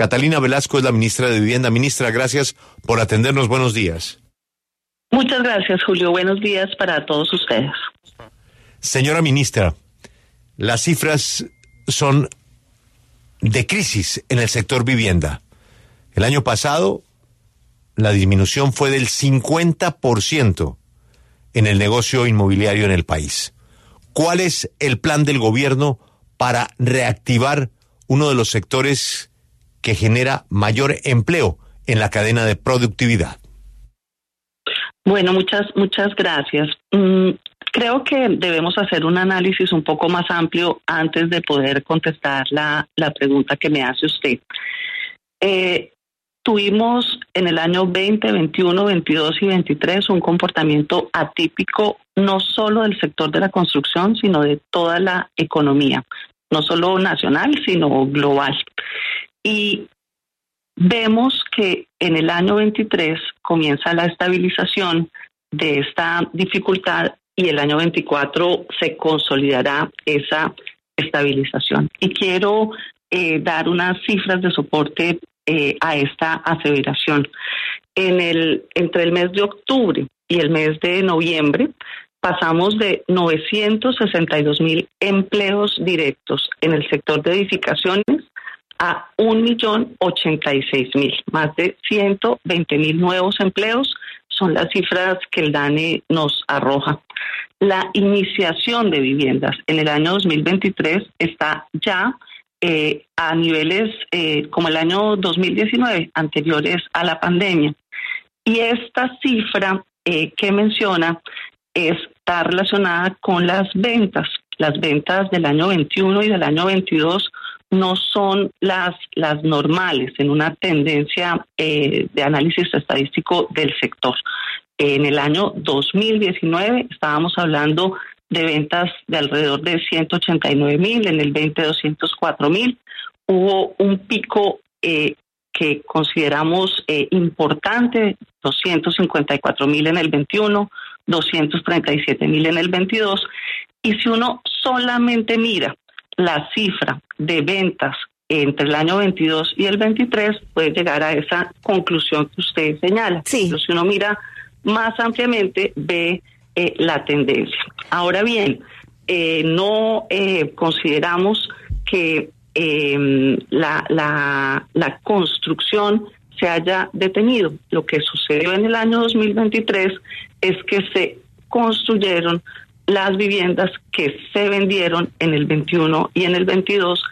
Catalina Velasco es la ministra de Vivienda. Ministra, gracias por atendernos. Buenos días. Muchas gracias, Julio. Buenos días para todos ustedes. Señora ministra, las cifras son de crisis en el sector vivienda. El año pasado, la disminución fue del 50% en el negocio inmobiliario en el país. ¿Cuál es el plan del gobierno para reactivar uno de los sectores que genera mayor empleo en la cadena de productividad? Bueno, muchas, muchas gracias. Mm, creo que debemos hacer un análisis un poco más amplio antes de poder contestar la, la pregunta que me hace usted. Eh, tuvimos en el año 20, 21, 22 y 23 un comportamiento atípico no solo del sector de la construcción, sino de toda la economía, no solo nacional, sino global. Y vemos que en el año 23 comienza la estabilización de esta dificultad y el año 24 se consolidará esa estabilización. Y quiero eh, dar unas cifras de soporte eh, a esta aseveración. En el, entre el mes de octubre y el mes de noviembre pasamos de 962 mil empleos directos en el sector de edificaciones a un millón ochenta y seis mil, más de 120 mil nuevos empleos son las cifras que el DANE nos arroja. La iniciación de viviendas en el año 2023 está ya eh, a niveles eh, como el año 2019, anteriores a la pandemia. Y esta cifra eh, que menciona está relacionada con las ventas. Las ventas del año 21 y del año 22 no son las, las normales en una tendencia eh, de análisis estadístico del sector. En el año 2019 estábamos hablando de ventas de alrededor de 189 mil, en el 20 204 mil. Hubo un pico eh, que consideramos eh, importante, 254 mil en el 21, 237 mil en el 22. Y si uno solamente mira la cifra de ventas entre el año 22 y el 23 puede llegar a esa conclusión que usted señala. Sí. Pero si uno mira más ampliamente, ve eh, la tendencia. Ahora bien, eh, no eh, consideramos que em, la, la, la construcción se haya detenido. Lo que sucedió en el año 2023 es que se construyeron las viviendas que se vendieron en el 21 y en el 22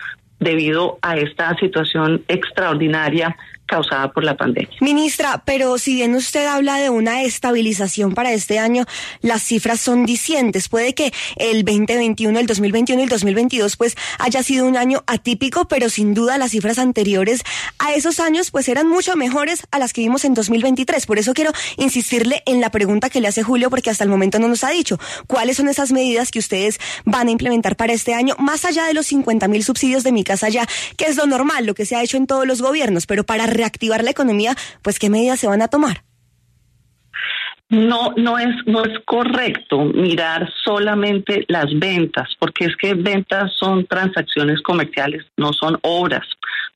debido a esta situación extraordinaria causada por la pandemia. Ministra, pero si bien usted habla de una estabilización para este año, las cifras son dicientes. Puede que el 2021, el 2021 y el 2022 pues haya sido un año atípico, pero sin duda las cifras anteriores a esos años pues eran mucho mejores a las que vimos en 2023. Por eso quiero insistirle en la pregunta que le hace Julio porque hasta el momento no nos ha dicho cuáles son esas medidas que ustedes van a implementar para este año, más allá de los 50 mil subsidios de mi casa ya, que es lo normal, lo que se ha hecho en todos los gobiernos, pero para reactivar la economía, pues qué medidas se van a tomar. No, no es, no es correcto mirar solamente las ventas, porque es que ventas son transacciones comerciales, no son obras.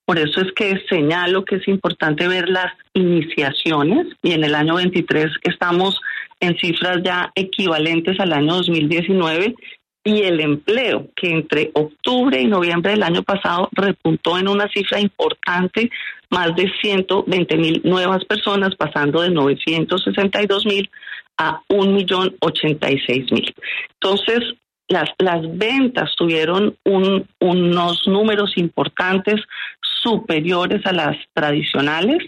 Por eso es que señalo que es importante ver las iniciaciones y en el año 23 estamos en cifras ya equivalentes al año 2019 y el empleo, que entre octubre y noviembre del año pasado repuntó en una cifra importante, más de 120 mil nuevas personas, pasando de 962 mil a 1.086.000. Entonces, las, las ventas tuvieron un, unos números importantes superiores a las tradicionales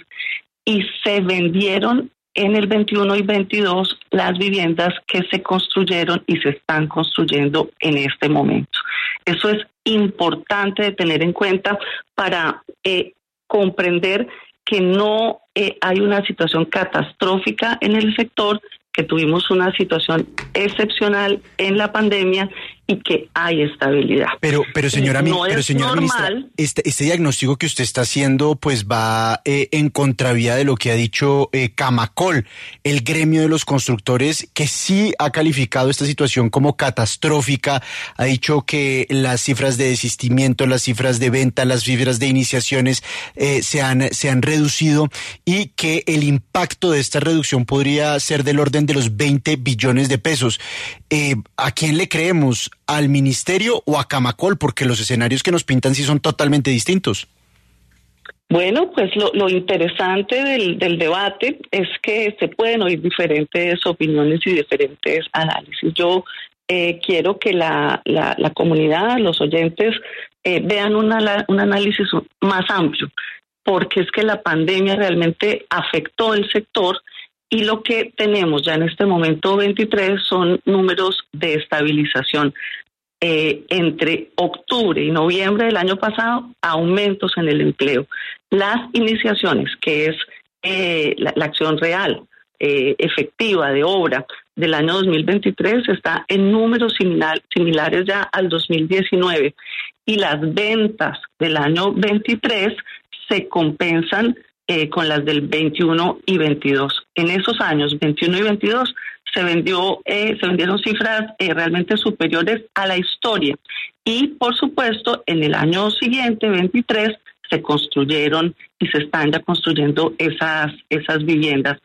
y se vendieron en el 21 y 22 las viviendas que se construyeron y se están construyendo en este momento. Eso es importante de tener en cuenta para eh, comprender que no eh, hay una situación catastrófica en el sector, que tuvimos una situación excepcional en la pandemia y que hay estabilidad. Pero, pero señora, pero señora ministra, este, este, diagnóstico que usted está haciendo, pues va eh, en contravía de lo que ha dicho eh, Camacol, el gremio de los constructores, que sí ha calificado esta situación como catastrófica, ha dicho que las cifras de desistimiento, las cifras de venta, las cifras de iniciaciones eh, se, han, se han reducido y que el impacto de esta reducción podría ser del orden de los 20 billones de pesos. ¿A quién le creemos? al ministerio o a Camacol? Porque los escenarios que nos pintan sí son totalmente distintos. Bueno, pues lo, interesante del, debate es que se pueden oír diferentes opiniones y diferentes análisis. Yo eh, quiero que la, la, comunidad, los oyentes, eh, vean un análisis más amplio, porque es que la pandemia realmente afectó el sector y lo que tenemos ya en este momento 23 son números de estabilización. Eh, entre octubre y noviembre del año pasado, aumentos en el empleo. Las iniciaciones, que es eh, la, acción real, eh, efectiva de obra del año 2023, está en números similares ya al 2019. Y las ventas del año 23 se compensan eh, con las del 21 y 22. En esos años, 21 y 22, se vendió, eh, se vendieron cifras eh, realmente superiores a la historia. Y por supuesto, en el año siguiente, 23, se construyeron y se están ya construyendo esas, esas viviendas.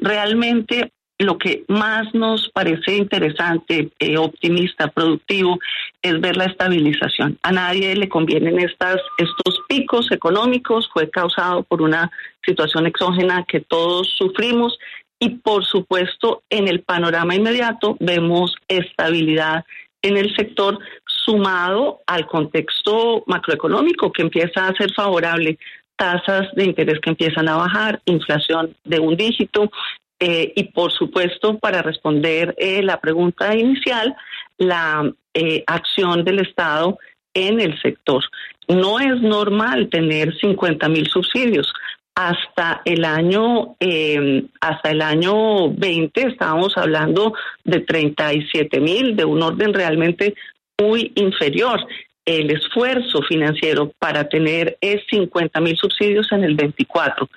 realmente lo que más nos parece interesante, eh, optimista, productivo, es ver la estabilización. A nadie le convienen estas, estos picos económicos, fue causado por una situación exógena que todos sufrimos y por supuesto en el panorama inmediato vemos estabilidad en el sector sumado al contexto macroeconómico que empieza a ser favorable tasas de interés que empiezan a bajar, inflación de un dígito, eh, y por supuesto, para responder eh, la pregunta inicial, la eh, acción del Estado en el sector. No es normal tener 50 mil subsidios. Hasta el año hasta el año 20 estábamos hablando de 37 mil, de un orden realmente muy inferior. El esfuerzo financiero para tener es 50 mil subsidios en el 24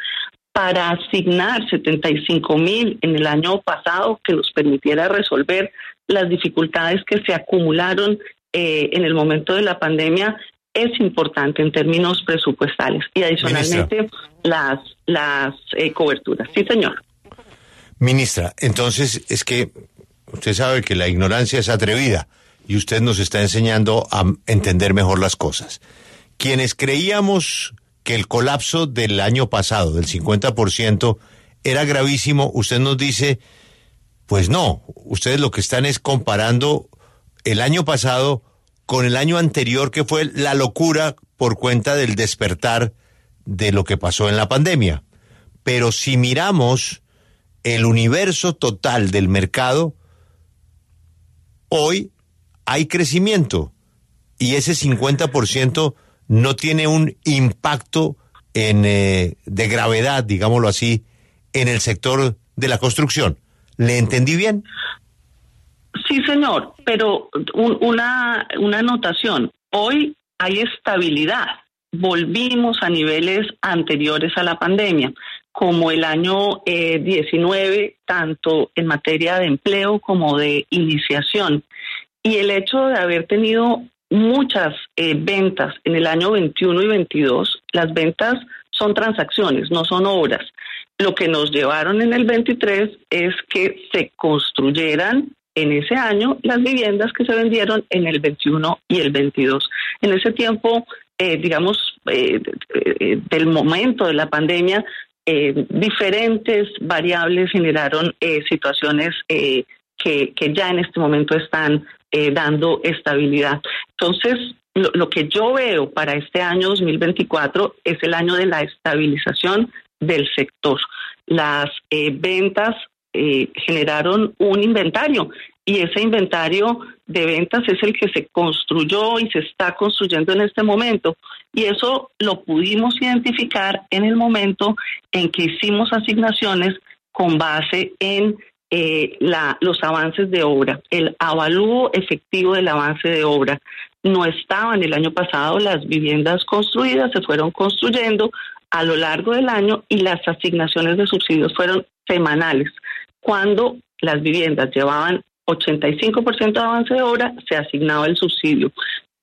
para asignar 75 mil en el año pasado que nos permitiera resolver las dificultades que se acumularon eh, en el momento de la pandemia es importante en términos presupuestales y adicionalmente las las eh, coberturas. Sí, señor. Ministra, entonces es que usted sabe que la ignorancia es atrevida y usted nos está enseñando a entender mejor las cosas. Quienes creíamos que el colapso del año pasado, del 50%, era gravísimo, usted nos dice, pues no, ustedes lo que están es comparando el año pasado con el año anterior, que fue la locura por cuenta del despertar de lo que pasó en la pandemia. Pero si miramos el universo total del mercado, hoy hay crecimiento y ese 50% no tiene un impacto en, eh, de gravedad, digámoslo así, en el sector de la construcción. ¿Le entendí bien? Sí, señor, pero una, una anotación. Hoy hay estabilidad. Volvimos a niveles anteriores a la pandemia, como el año 19, eh, tanto en materia de empleo como de iniciación. Y el hecho de haber tenido muchas eh, ventas en el año 21 y 22. Las ventas son transacciones, no son obras. Lo que nos llevaron en el 23 es que se construyeran en ese año las viviendas que se vendieron en el 21 y el 22. En ese tiempo, eh, digamos, eh, eh, del momento de la pandemia, diferentes variables generaron situaciones que, ya en este momento están dando estabilidad. Entonces, lo, que yo veo para este año 2024 es el año de la estabilización del sector. Las ventas eh, generaron un inventario y ese inventario de ventas es el que se construyó y se está construyendo en este momento. Y eso lo pudimos identificar en el momento en que hicimos asignaciones con base en eh, los avances de obra, el avalúo efectivo del avance de obra. No estaban el año pasado las viviendas construidas, se fueron construyendo a lo largo del año y las asignaciones de subsidios fueron semanales. Cuando las viviendas llevaban 85% de avance de obra, se asignaba el subsidio.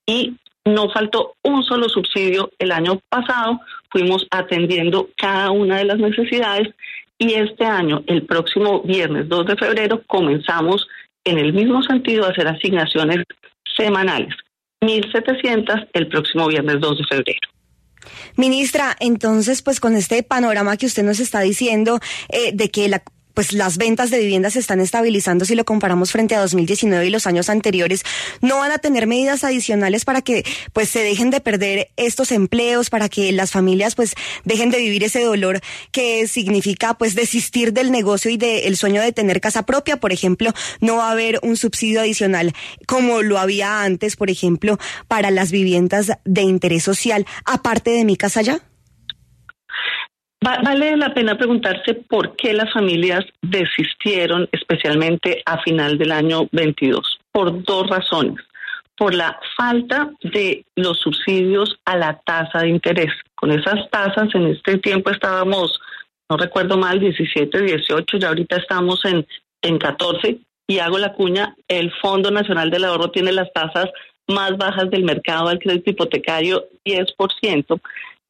Y no faltó un solo subsidio el año pasado, fuimos atendiendo cada una de las necesidades y este año, el próximo viernes 2 de febrero, comenzamos en el mismo sentido a hacer asignaciones semanales. 1.700 el próximo viernes 2 de febrero. Ministra, entonces, pues con este panorama que usted nos está diciendo eh, de que la pues las ventas de viviendas se están estabilizando si lo comparamos frente a 2019 y los años anteriores, no van a tener medidas adicionales para que pues se dejen de perder estos empleos, para que las familias pues dejen de vivir ese dolor que significa pues desistir del negocio y del sueño de tener casa propia, por ejemplo, no va a haber un subsidio adicional como lo había antes, por ejemplo, para las viviendas de interés social, aparte de mi casa ya. Vale la pena preguntarse por qué las familias desistieron, especialmente a final del año 22, por dos razones. Por la falta de los subsidios a la tasa de interés. Con esas tasas en este tiempo estábamos, no recuerdo mal, 17, 18, ya ahorita estamos en, en 14 y hago la cuña, el Fondo Nacional del Ahorro tiene las tasas más bajas del mercado del crédito hipotecario, 10%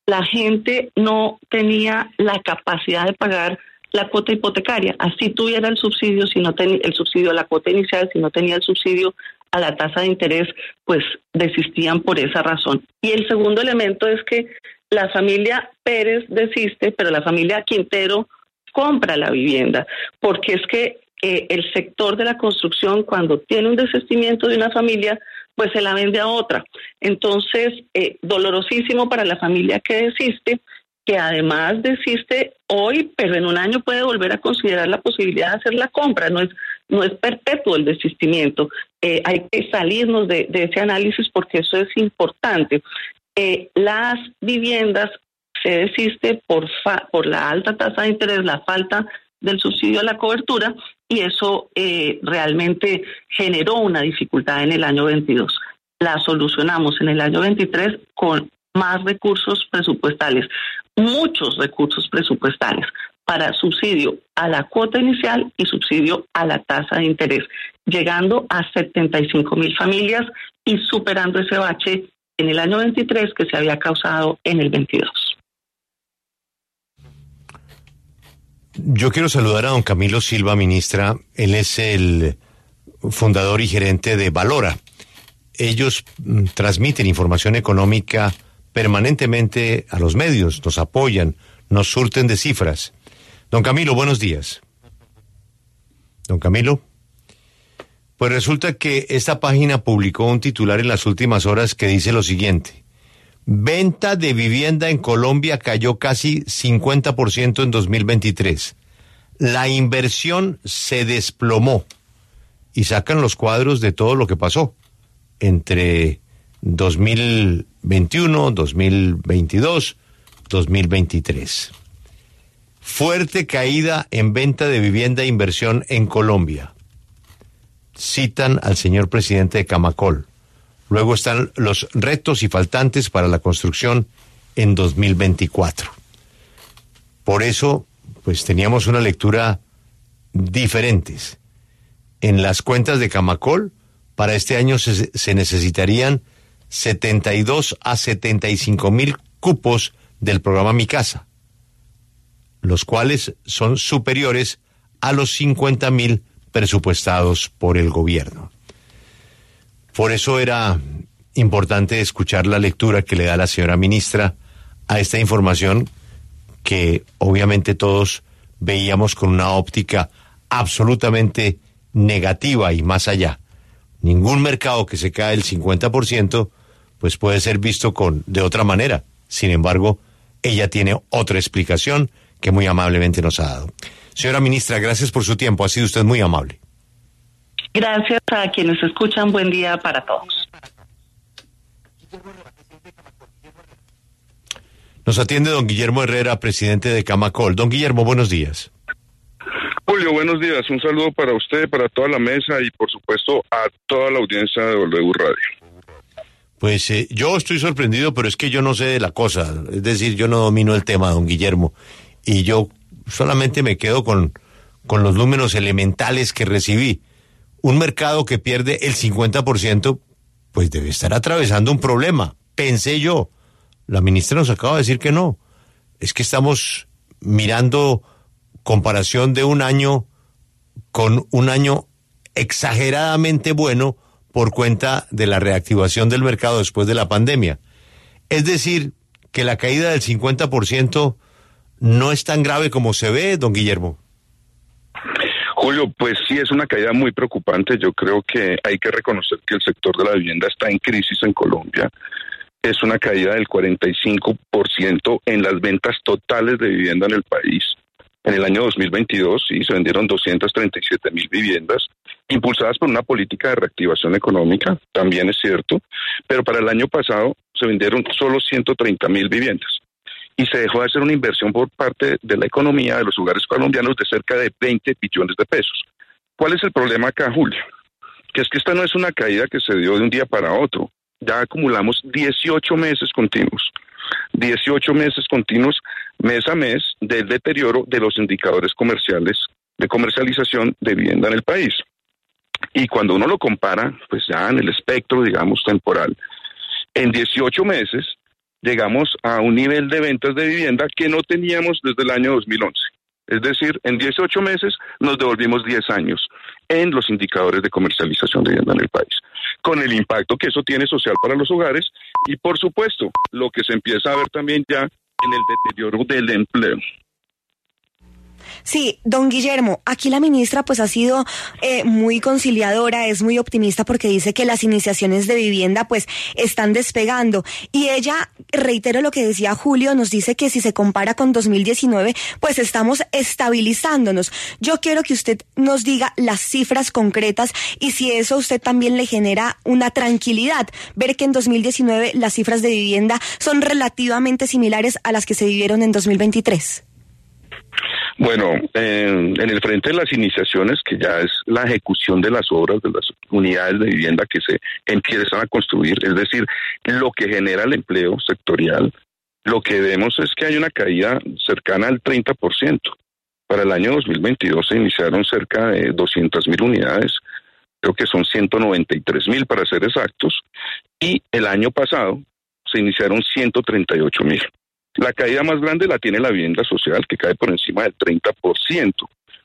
la gente no tenía la capacidad de pagar la cuota hipotecaria. Así tuviera el subsidio, si no tenía el subsidio a la cuota inicial, si no tenía el subsidio a la tasa de interés, pues desistían por esa razón. Y el segundo elemento es que la familia Pérez desiste, pero la familia Quintero compra la vivienda, porque es que eh, el sector de la construcción, cuando tiene un desistimiento de una familia, pues se la vende a otra. Entonces, eh, dolorosísimo para la familia que desiste, que además desiste hoy, pero en un año puede volver a considerar la posibilidad de hacer la compra. No es, no es perpetuo el desistimiento. Eh, hay que salirnos de, ese análisis porque eso es importante. Eh, las viviendas se desiste por, por la alta tasa de interés, la falta del subsidio a la cobertura y eso eh, realmente generó una dificultad en el año 22. La solucionamos en el año 23 con más recursos presupuestales, muchos recursos presupuestales para subsidio a la cuota inicial y subsidio a la tasa de interés, llegando a 75 mil familias y superando ese bache en el año 23 que se había causado en el 22. Yo quiero saludar a don Camilo Silva, ministra. Él es el fundador y gerente de Valora. Ellos mm, transmiten información económica permanentemente a los medios, nos apoyan, nos surten de cifras. Don Camilo, buenos días. Don Camilo. Pues resulta que esta página publicó un titular en las últimas horas que dice lo siguiente. Venta de vivienda en Colombia cayó casi 50% en 2023. La inversión se desplomó. Y sacan los cuadros de todo lo que pasó entre 2021, 2022, 2023. Fuerte caída en venta de vivienda e inversión en Colombia. Citan al señor presidente de Camacol. Luego están los retos y faltantes para la construcción en 2024. Por eso, pues teníamos una lectura diferentes. En las cuentas de Camacol, para este año se, se necesitarían 72 a 75 mil cupos del programa Mi Casa, los cuales son superiores a los 50 mil presupuestados por el gobierno. Por eso era importante escuchar la lectura que le da la señora ministra a esta información que obviamente todos veíamos con una óptica absolutamente negativa y más allá. Ningún mercado que se cae el 50% pues puede ser visto con de otra manera. Sin embargo, ella tiene otra explicación que muy amablemente nos ha dado. Señora ministra, gracias por su tiempo. Ha sido usted muy amable. Gracias a quienes escuchan. Buen día para todos. Nos atiende don Guillermo Herrera, presidente de Camacol. Don Guillermo, buenos días. Julio, buenos días. Un saludo para usted, para toda la mesa y por supuesto a toda la audiencia de W Radio. Pues eh, yo estoy sorprendido, pero es que yo no sé de la cosa. Es decir, yo no domino el tema, don Guillermo. Y yo solamente me quedo con, con los números elementales que recibí. Un mercado que pierde el 50%, pues debe estar atravesando un problema. Pensé yo. La ministra nos acaba de decir que no. Es que estamos mirando comparación de un año con un año exageradamente bueno por cuenta de la reactivación del mercado después de la pandemia. Es decir, que la caída del 50% no es tan grave como se ve, don Guillermo. Julio, pues sí es una caída muy preocupante. Yo creo que hay que reconocer que el sector de la vivienda está en crisis en Colombia. Es una caída del 45% en las ventas totales de vivienda en el país. En el año 2022 sí, se vendieron 237 mil viviendas, impulsadas por una política de reactivación económica, también es cierto, pero para el año pasado se vendieron solo 130 mil viviendas y se dejó de hacer una inversión por parte de la economía de los hogares colombianos de cerca de 20 billones de pesos. ¿Cuál es el problema acá, Julio? Que es que esta no es una caída que se dio de un día para otro. Ya acumulamos 18 meses continuos. 18 meses continuos, mes a mes, del deterioro de los indicadores comerciales de comercialización de vivienda en el país. Y cuando uno lo compara, pues ya en el espectro, digamos, temporal, en 18 meses llegamos a un nivel de ventas de vivienda que no teníamos desde el año 2011. Es decir, en 18 meses nos devolvimos 10 años en los indicadores de comercialización de vivienda en el país, con el impacto que eso tiene social para los hogares y, por supuesto, lo que se empieza a ver también ya en el deterioro del empleo. Sí, don Guillermo, aquí la ministra pues ha sido eh, muy conciliadora, es muy optimista porque dice que las iniciaciones de vivienda pues están despegando y ella, reitero lo que decía Julio, nos dice que si se compara con 2019 pues estamos estabilizándonos. Yo quiero que usted nos diga las cifras concretas y si eso a usted también le genera una tranquilidad, ver que en 2019 las cifras de vivienda son relativamente similares a las que se vivieron en 2023. Bueno, en, el frente de las iniciaciones, que ya es la ejecución de las obras de las unidades de vivienda que se empiezan a construir, es decir, lo que genera el empleo sectorial, lo que vemos es que hay una caída cercana al 30%. Para el año 2022 se iniciaron cerca de 200 mil unidades, creo que son 193 mil para ser exactos, y el año pasado se iniciaron 138 mil. La caída más grande la tiene la vivienda social, que cae por encima del 30%.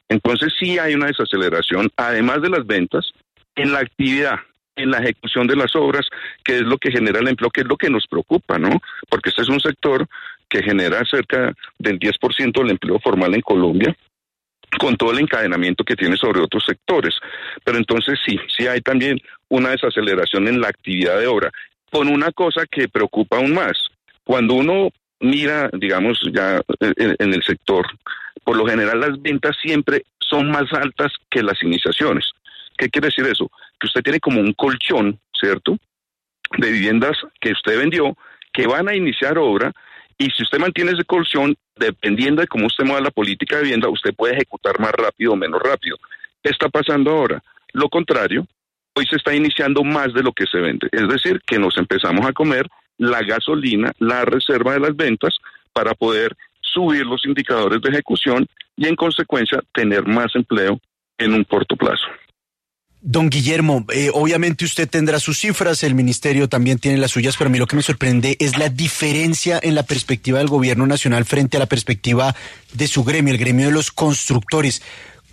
Entonces sí hay una desaceleración, además de las ventas, en la actividad, en la ejecución de las obras, que es lo que genera el empleo, que es lo que nos preocupa, ¿no? Porque este es un sector que genera cerca del 10% del empleo formal en Colombia, con todo el encadenamiento que tiene sobre otros sectores. Pero entonces sí, sí hay también una desaceleración en la actividad de obra, con una cosa que preocupa aún más. Cuando uno mira, digamos, ya en, el sector, por lo general las ventas siempre son más altas que las iniciaciones. ¿Qué quiere decir eso? Que usted tiene como un colchón, ¿cierto? De viviendas que usted vendió, que van a iniciar obra, y si usted mantiene ese colchón, dependiendo de cómo usted mueva la política de vivienda, usted puede ejecutar más rápido o menos rápido. ¿Qué está pasando ahora? Lo contrario, hoy se está iniciando más de lo que se vende. Es decir, que nos empezamos a comer la gasolina, la reserva de las ventas, para poder subir los indicadores de ejecución y en consecuencia tener más empleo en un corto plazo. Don Guillermo, eh, obviamente usted tendrá sus cifras, el ministerio también tiene las suyas, pero a mí lo que me sorprende es la diferencia en la perspectiva del gobierno nacional frente a la perspectiva de su gremio, el gremio de los constructores.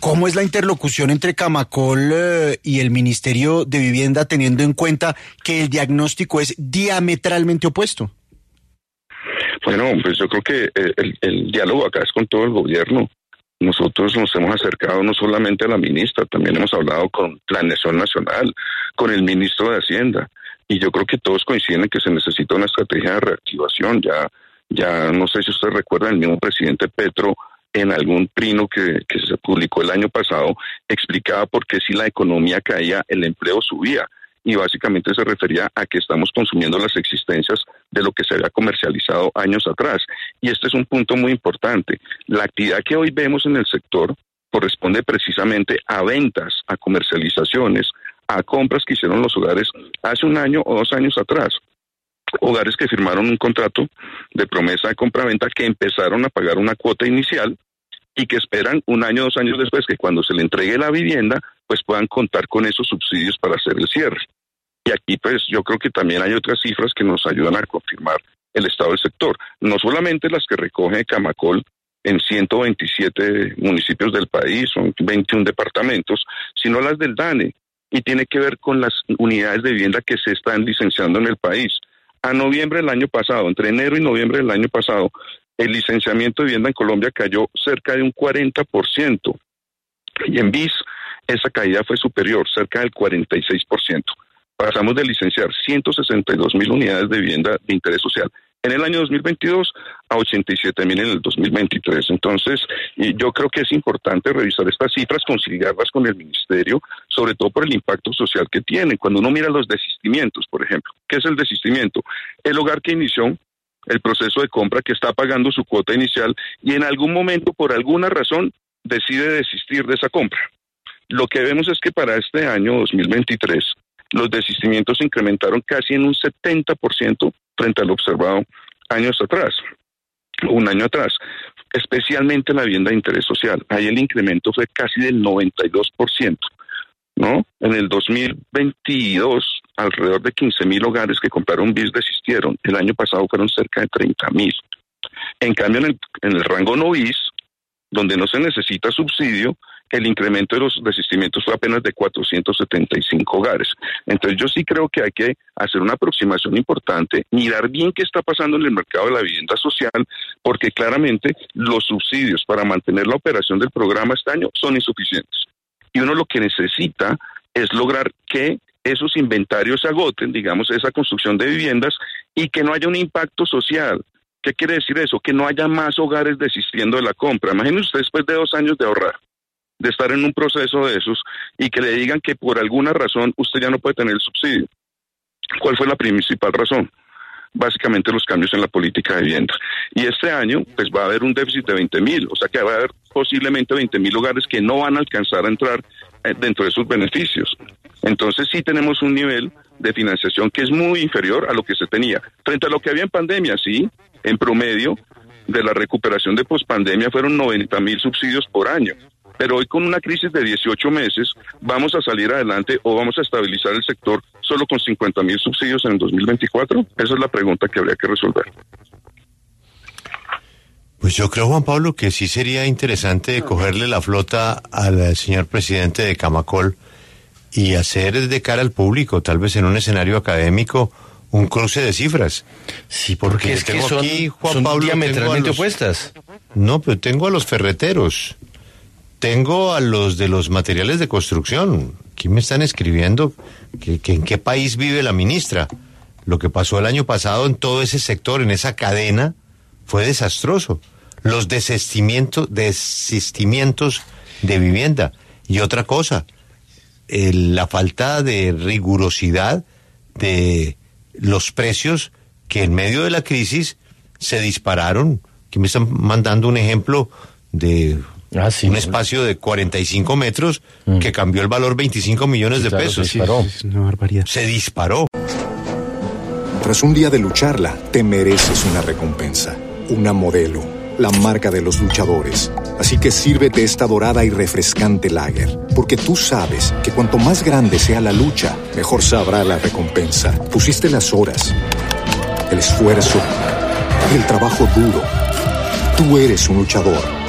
¿Cómo es la interlocución entre Camacol eh, y el Ministerio de Vivienda teniendo en cuenta que el diagnóstico es diametralmente opuesto? Bueno, pues yo creo que eh, el, diálogo acá es con todo el gobierno. Nosotros nos hemos acercado no solamente a la ministra, también hemos hablado con Planeación Nacional, con el ministro de Hacienda, y yo creo que todos coinciden en que se necesita una estrategia de reactivación. Ya, ya no sé si usted recuerda, el mismo presidente Petro en algún trino que, que se publicó el año pasado explicaba por qué si la economía caía, el empleo subía y básicamente se refería a que estamos consumiendo las existencias de lo que se había comercializado años atrás. Y este es un punto muy importante. La actividad que hoy vemos en el sector corresponde precisamente a ventas, a comercializaciones, a compras que hicieron los hogares hace un año o dos años atrás. Hogares que firmaron un contrato de promesa de compra-venta que empezaron a pagar una cuota inicial y que esperan un año dos años después que cuando se le entregue la vivienda, pues puedan contar con esos subsidios para hacer el cierre. Y aquí pues yo creo que también hay otras cifras que nos ayudan a confirmar el estado del sector, no solamente las que recoge Camacol en 127 municipios del país, son 21 departamentos, sino las del DANE, y tiene que ver con las unidades de vivienda que se están licenciando en el país. A noviembre del año pasado, entre enero y noviembre del año pasado, el licenciamiento de vivienda en Colombia cayó cerca de un 40%. Y en BIS esa caída fue superior, cerca del 46%. Pasamos de licenciar 162 mil unidades de vivienda de interés social en el año 2022 a 87 mil en el 2023. Entonces, yo creo que es importante revisar estas cifras, conciliarlas con el ministerio, sobre todo por el impacto social que tienen. Cuando uno mira los desistimientos, por ejemplo, ¿qué es el desistimiento? El hogar que inició el proceso de compra, que está pagando su cuota inicial y en algún momento, por alguna razón, decide desistir de esa compra. Lo que vemos es que para este año 2023 los desistimientos se incrementaron casi en un 70% frente al observado años atrás, un año atrás, especialmente en la vivienda de interés social. Ahí el incremento fue casi del 92%, ¿no? En el 2022, alrededor de 15 mil hogares que compraron BIS desistieron. El año pasado fueron cerca de 30 mil. En cambio, en el, en el rango no BIS, donde no se necesita subsidio, el incremento de los desistimientos fue apenas de 475 hogares. Entonces yo sí creo que hay que hacer una aproximación importante, mirar bien qué está pasando en el mercado de la vivienda social, porque claramente los subsidios para mantener la operación del programa este año son insuficientes. Y uno lo que necesita es lograr que esos inventarios se agoten, digamos, esa construcción de viviendas y que no haya un impacto social. ¿Qué quiere decir eso? Que no haya más hogares desistiendo de la compra. Imagínense usted después de dos años de ahorrar de estar en un proceso de esos y que le digan que por alguna razón usted ya no puede tener el subsidio. ¿Cuál fue la principal razón? Básicamente los cambios en la política de vivienda. Y este año, pues va a haber un déficit de 20 mil, o sea que va a haber posiblemente 20 mil hogares que no van a alcanzar a entrar eh, dentro de sus beneficios. Entonces sí tenemos un nivel de financiación que es muy inferior a lo que se tenía. Frente a lo que había en pandemia, sí, en promedio de la recuperación de pospandemia fueron 90 mil subsidios por año. Pero hoy con una crisis de 18 meses vamos a salir adelante o vamos a estabilizar el sector solo con 50 mil subsidios en el 2024? Esa es la pregunta que habría que resolver. Pues yo creo, Juan Pablo, que sí sería interesante cogerle la flota al señor presidente de Camacol y hacer de cara al público, tal vez en un escenario académico, un cruce de cifras. Sí, porque, es que son, aquí, Juan Pablo, diametralmente opuestas. No, pero tengo a los ferreteros tengo a los de los materiales de construcción. Aquí me están escribiendo que, en qué país vive la ministra. Lo que pasó el año pasado en todo ese sector, en esa cadena, fue desastroso. Los desistimientos, desistimientos de vivienda. Y otra cosa, la falta de rigurosidad de los precios que en medio de la crisis se dispararon. Aquí me están mandando un ejemplo de Ah, un espacio de 45 metros mm. que cambió el valor 25 millones de pesos. Se disparó. Se disparó. Tras un día de lucharla, te mereces una recompensa, una modelo, la marca de los luchadores. Así que sírvete esta dorada y refrescante lager, porque tú sabes que cuanto más grande sea la lucha, mejor sabrá la recompensa. Pusiste las horas, el esfuerzo, el trabajo duro. Tú eres un luchador